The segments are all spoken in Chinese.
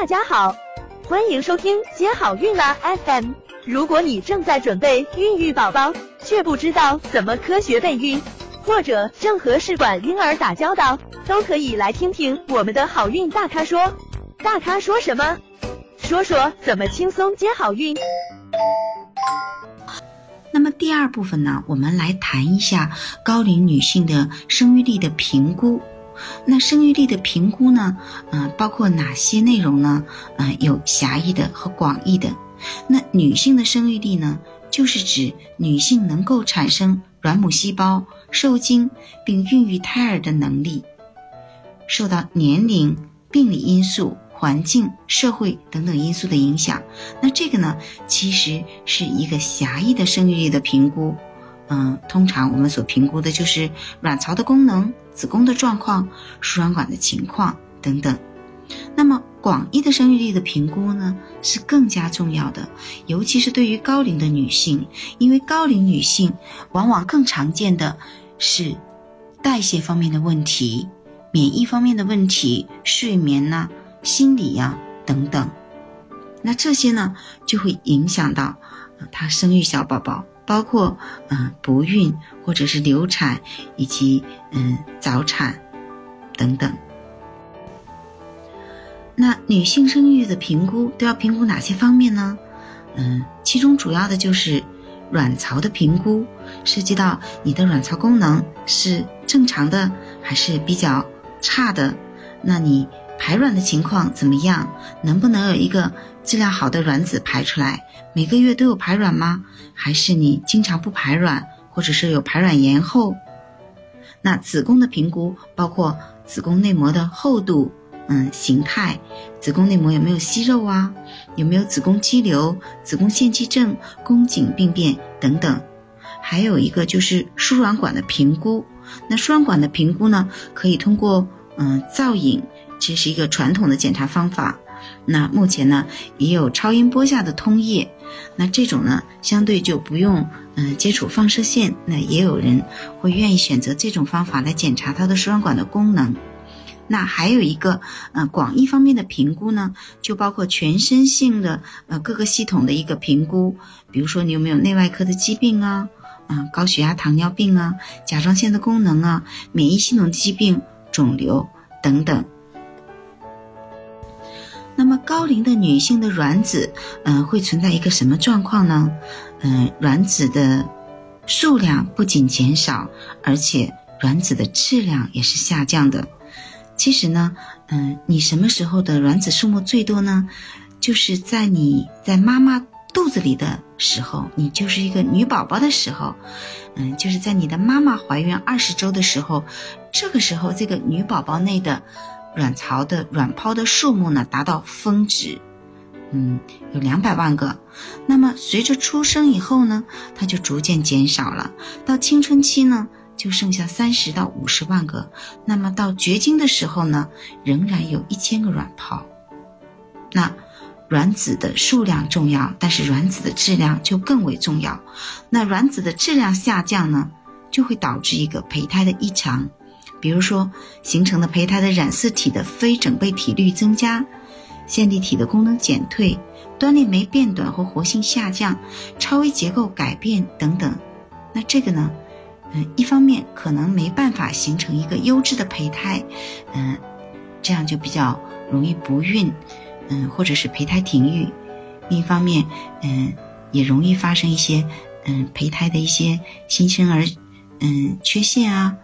大家好，欢迎收听接好运啦 FM。如果你正在准备孕育宝宝，却不知道怎么科学备孕，或者正和试管婴儿打交道，都可以来听听我们的好运大咖说。大咖说什么？说说怎么轻松接好运。那么第二部分呢，我们来谈一下高龄女性的生育力的评估。那生育力的评估呢，嗯，包括哪些内容呢？嗯，有狭义的和广义的。那女性的生育力呢，就是指女性能够产生卵母细胞、受精并孕育胎儿的能力。受到年龄、病理因素、环境、社会等等因素的影响，那这个呢，其实是一个狭义的生育力的评估。嗯，通常我们所评估的就是卵巢的功能、子宫的状况、输卵管的情况等等。那么广义的生育力的评估呢，是更加重要的，尤其是对于高龄的女性，因为高龄女性往往更常见的是代谢方面的问题、免疫方面的问题、睡眠呐、心理呀等等。那这些呢，就会影响到她生育小宝宝。包括嗯不孕或者是流产以及嗯早产等等。那女性生育的评估都要评估哪些方面呢？嗯，其中主要的就是卵巢的评估，涉及到你的卵巢功能是正常的还是比较差的，那你排卵的情况怎么样？能不能有一个？质量好的卵子排出来，每个月都有排卵吗？还是你经常不排卵，或者是有排卵延后？那子宫的评估包括子宫内膜的厚度、嗯形态，子宫内膜有没有息肉啊？有没有子宫肌瘤、子宫腺肌症、宫颈病变等等？还有一个就是输卵管的评估。那输卵管的评估呢，可以通过嗯造影，这是一个传统的检查方法。那目前呢，也有超音波下的通液，那这种呢，相对就不用嗯接触放射线。那也有人会愿意选择这种方法来检查它的输卵管的功能。那还有一个嗯广义方面的评估呢，就包括全身性的呃各个系统的一个评估，比如说你有没有内外科的疾病啊，嗯高血压、糖尿病啊，甲状腺的功能啊，免疫系统疾病、肿瘤等等。高龄的女性的卵子，嗯，会存在一个什么状况呢？嗯，卵子的数量不仅减少，而且卵子的质量也是下降的。其实呢，嗯，你什么时候的卵子数目最多呢？就是在你在妈妈肚子里的时候，你就是一个女宝宝的时候，嗯，就是在你的妈妈怀孕二十周的时候，这个时候这个女宝宝内的。卵巢的卵泡的数目呢达到峰值，嗯，有两百万个。那么随着出生以后呢，它就逐渐减少了。到青春期呢，就剩下三十到五十万个。那么到绝经的时候呢，仍然有一千个卵泡。那卵子的数量重要，但是卵子的质量就更为重要。那卵子的质量下降呢，就会导致一个胚胎的异常。比如说，形成的胚胎的染色体的非整倍体率增加，线粒体的功能减退，端粒酶变短或活性下降，超微结构改变等等。那这个呢，嗯，一方面可能没办法形成一个优质的胚胎，嗯，这样就比较容易不孕，嗯，或者是胚胎停育；另一方面，嗯，也容易发生一些，嗯，胚胎的一些新生儿，嗯，缺陷啊。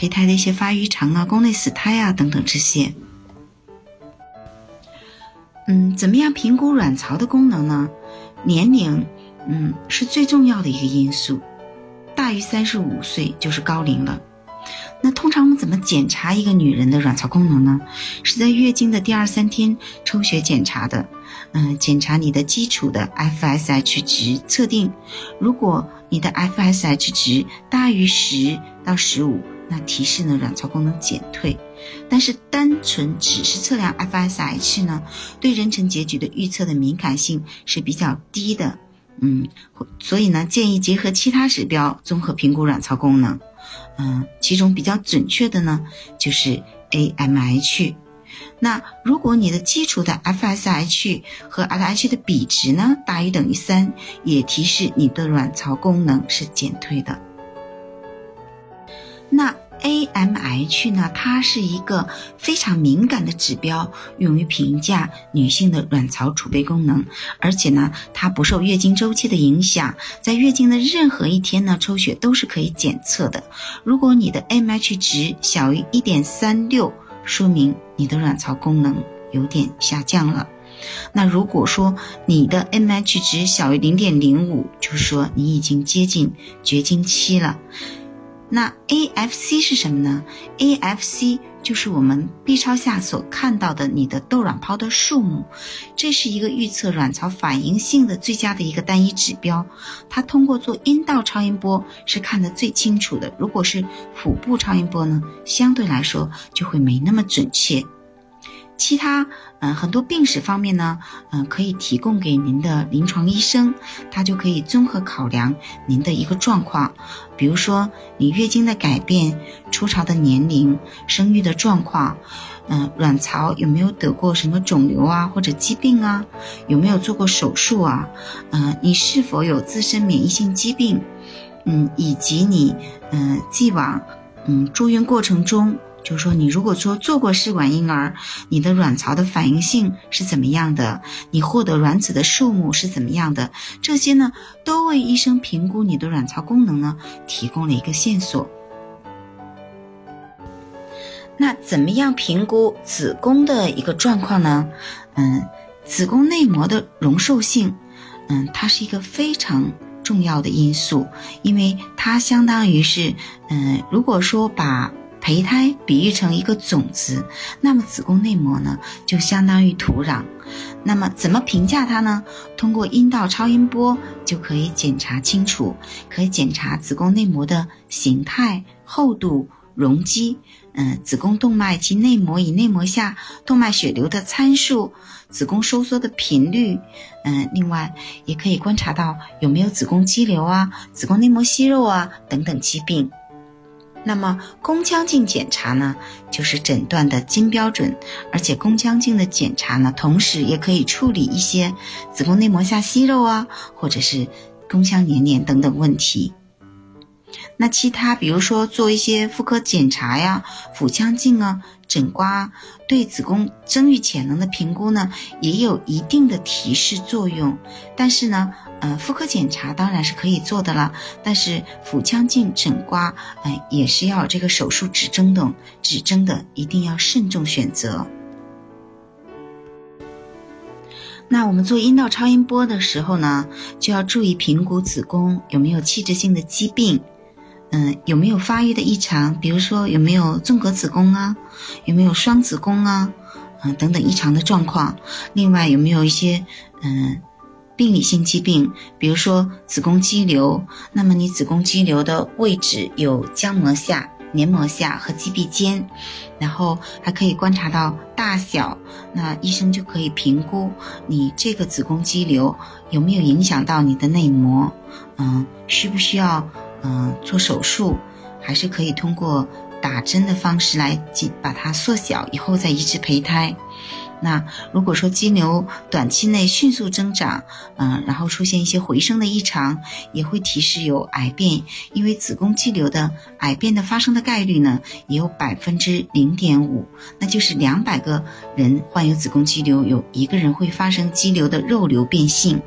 胚胎的一些发育长啊、宫内死胎啊等等这些，嗯，怎么样评估卵巢的功能呢？年龄，嗯，是最重要的一个因素，大于三十五岁就是高龄了。那通常我们怎么检查一个女人的卵巢功能呢？是在月经的第二三天抽血检查的，嗯，检查你的基础的 FSH 值测定，如果你的 FSH 值大于十到十五。那提示呢，卵巢功能减退，但是单纯只是测量 FSH 呢，对妊娠结局的预测的敏感性是比较低的，嗯，所以呢，建议结合其他指标综合评估卵巢功能，嗯，其中比较准确的呢，就是 AMH，那如果你的基础的 FSH 和 LH 的比值呢大于等于三，也提示你的卵巢功能是减退的。那 AMH 呢？它是一个非常敏感的指标，用于评价女性的卵巢储备功能，而且呢，它不受月经周期的影响，在月经的任何一天呢，抽血都是可以检测的。如果你的 AMH 值小于一点三六，说明你的卵巢功能有点下降了。那如果说你的 AMH 值小于零点零五，就是说你已经接近绝经期了。那 AFC 是什么呢？AFC 就是我们 B 超下所看到的你的窦卵泡的数目，这是一个预测卵巢反应性的最佳的一个单一指标。它通过做阴道超音波是看得最清楚的，如果是腹部超音波呢，相对来说就会没那么准确。其他，嗯，很多病史方面呢，嗯，可以提供给您的临床医生，他就可以综合考量您的一个状况，比如说你月经的改变、初潮的年龄、生育的状况，嗯，卵巢有没有得过什么肿瘤啊或者疾病啊，有没有做过手术啊，嗯，你是否有自身免疫性疾病，嗯，以及你，嗯，既往，嗯，住院过程中。就是说，你如果说做过试管婴儿，你的卵巢的反应性是怎么样的？你获得卵子的数目是怎么样的？这些呢，都为医生评估你的卵巢功能呢提供了一个线索。那怎么样评估子宫的一个状况呢？嗯，子宫内膜的容受性，嗯，它是一个非常重要的因素，因为它相当于是，嗯，如果说把胚胎比喻成一个种子，那么子宫内膜呢，就相当于土壤。那么怎么评价它呢？通过阴道超音波就可以检查清楚，可以检查子宫内膜的形态、厚度、容积，嗯，子宫动脉及内膜与内膜下动脉血流的参数，子宫收缩的频率，嗯，另外也可以观察到有没有子宫肌瘤啊、子宫内膜息肉啊等等疾病。那么宫腔镜检查呢，就是诊断的金标准，而且宫腔镜的检查呢，同时也可以处理一些子宫内膜下息肉啊，或者是宫腔黏连等等问题。那其他比如说做一些妇科检查呀，腹腔镜啊。诊刮对子宫生育潜能的评估呢，也有一定的提示作用。但是呢，呃，妇科检查当然是可以做的了，但是腹腔镜诊刮，哎，也是要这个手术指征的，指征的一定要慎重选择。那我们做阴道超音波的时候呢，就要注意评估子宫有没有器质性的疾病。嗯，有没有发育的异常？比如说有没有纵隔子宫啊，有没有双子宫啊，嗯等等异常的状况。另外有没有一些嗯病理性疾病？比如说子宫肌瘤，那么你子宫肌瘤的位置有浆膜下、黏膜下和肌壁间，然后还可以观察到大小，那医生就可以评估你这个子宫肌瘤有没有影响到你的内膜，嗯，需不需要？嗯，做手术还是可以通过打针的方式来进把它缩小，以后再移植胚胎。那如果说肌瘤短期内迅速增长，嗯，然后出现一些回声的异常，也会提示有癌变。因为子宫肌瘤的癌变的发生的概率呢，也有百分之零点五，那就是两百个人患有子宫肌瘤，有一个人会发生肌瘤的肉瘤变性。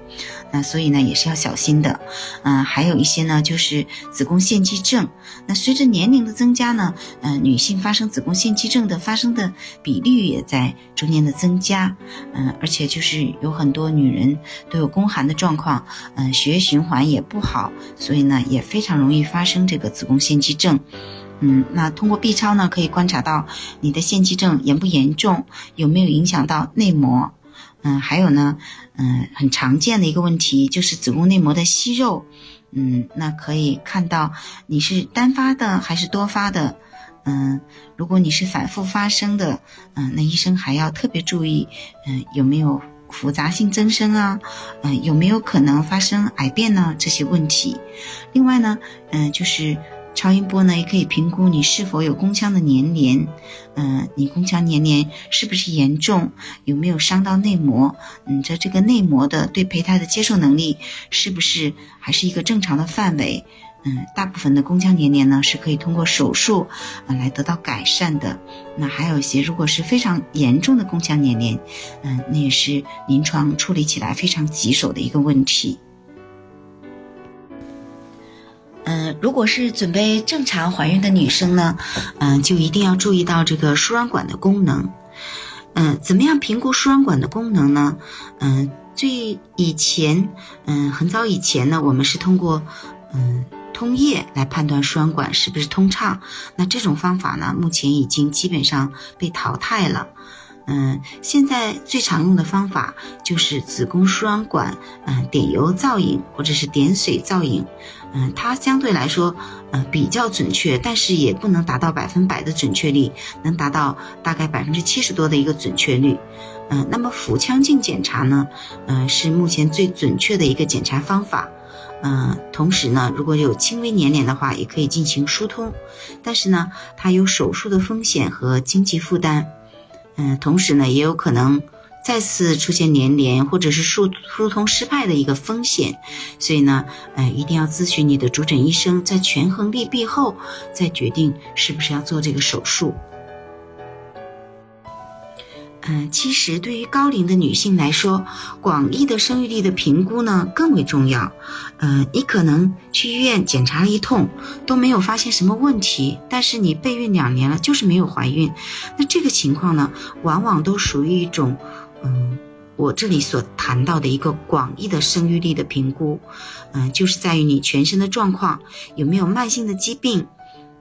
那所以呢，也是要小心的。嗯，还有一些呢，就是子宫腺肌症。那随着年龄的增加呢，嗯，女性发生子宫腺肌症的发生的比率也在逐年的增加。嗯，而且就是有很多女人都有宫寒的状况，嗯，血液循环也不好，所以呢，也非常容易发生这个子宫腺肌症。嗯，那通过 B 超呢，可以观察到你的腺肌症严不严重，有没有影响到内膜。嗯，还有呢，嗯，很常见的一个问题就是子宫内膜的息肉，嗯，那可以看到你是单发的还是多发的，嗯，如果你是反复发生的，嗯，那医生还要特别注意，嗯，有没有复杂性增生啊，嗯，有没有可能发生癌变呢？这些问题，另外呢，嗯，就是。超音波呢，也可以评估你是否有宫腔的粘连，嗯，你宫腔粘连是不是严重，有没有伤到内膜，嗯，在这个内膜的对胚胎的接受能力是不是还是一个正常的范围，嗯，大部分的宫腔粘连呢是可以通过手术啊来得到改善的，那还有一些如果是非常严重的宫腔粘连，嗯，那也是临床处理起来非常棘手的一个问题。如果是准备正常怀孕的女生呢，嗯，就一定要注意到这个输卵管的功能。嗯，怎么样评估输卵管的功能呢？嗯，最以前，嗯，很早以前呢，我们是通过嗯通液来判断输卵管是不是通畅。那这种方法呢，目前已经基本上被淘汰了。嗯，现在最常用的方法就是子宫输卵管嗯点油造影或者是点水造影。嗯，它相对来说，呃，比较准确，但是也不能达到百分百的准确率，能达到大概百分之七十多的一个准确率。嗯，那么腹腔镜检查呢，嗯，是目前最准确的一个检查方法。嗯，同时呢，如果有轻微粘连的话，也可以进行疏通，但是呢，它有手术的风险和经济负担。嗯，同时呢，也有可能。再次出现粘连或者是疏疏通失败的一个风险，所以呢，呃，一定要咨询你的主诊医生，在权衡利弊后再决定是不是要做这个手术。嗯，其实对于高龄的女性来说，广义的生育力的评估呢更为重要。嗯，你可能去医院检查了一通，都没有发现什么问题，但是你备孕两年了，就是没有怀孕。那这个情况呢，往往都属于一种。嗯，我这里所谈到的一个广义的生育力的评估，嗯，就是在于你全身的状况有没有慢性的疾病，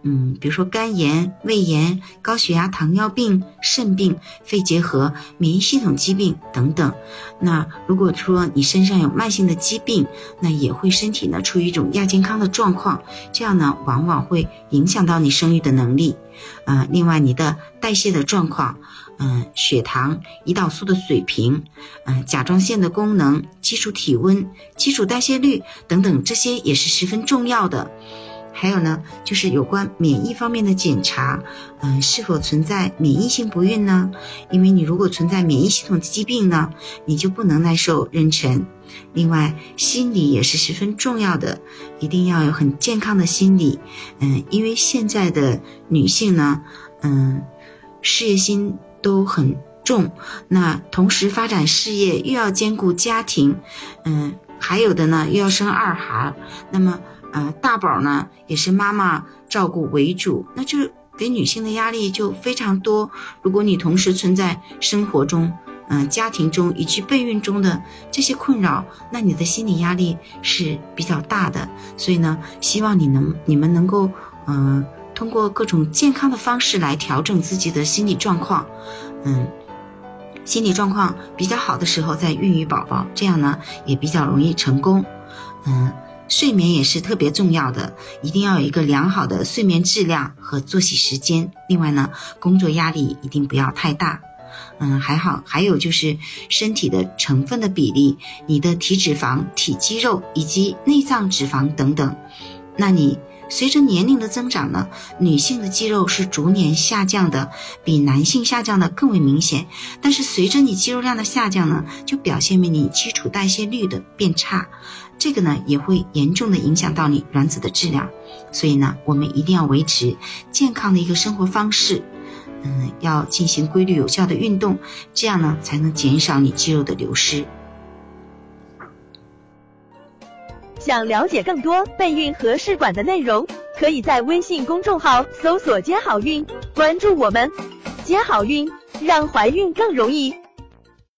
嗯，比如说肝炎、胃炎、高血压、糖尿病、肾病、肺结核、免疫系统疾病等等。那如果说你身上有慢性的疾病，那也会身体呢处于一种亚健康的状况，这样呢往往会影响到你生育的能力。啊，另外你的代谢的状况。嗯，血糖、胰岛素的水平，嗯，甲状腺的功能、基础体温、基础代谢率等等，这些也是十分重要的。还有呢，就是有关免疫方面的检查，嗯，是否存在免疫性不孕呢？因为你如果存在免疫系统疾病呢，你就不能耐受妊娠。另外，心理也是十分重要的，一定要有很健康的心理。嗯，因为现在的女性呢，嗯，事业心。都很重，那同时发展事业又要兼顾家庭，嗯，还有的呢又要生二孩，那么啊大宝呢也是妈妈照顾为主，那就给女性的压力就非常多。如果你同时存在生活中、嗯家庭中以及备孕中的这些困扰，那你的心理压力是比较大的。所以呢，希望你能你们能够嗯。通过各种健康的方式来调整自己的心理状况，嗯，心理状况比较好的时候再孕育宝宝，这样呢也比较容易成功。嗯，睡眠也是特别重要的，一定要有一个良好的睡眠质量和作息时间。另外呢，工作压力一定不要太大。嗯，还好，还有就是身体的成分的比例，你的体脂肪、体肌肉以及内脏脂肪等等，那你。随着年龄的增长呢，女性的肌肉是逐年下降的，比男性下降的更为明显。但是随着你肌肉量的下降呢，就表现为你基础代谢率的变差，这个呢也会严重的影响到你卵子的质量。所以呢，我们一定要维持健康的一个生活方式，嗯，要进行规律有效的运动，这样呢才能减少你肌肉的流失。想了解更多备孕和试管的内容，可以在微信公众号搜索“接好运”，关注我们，接好运，让怀孕更容易。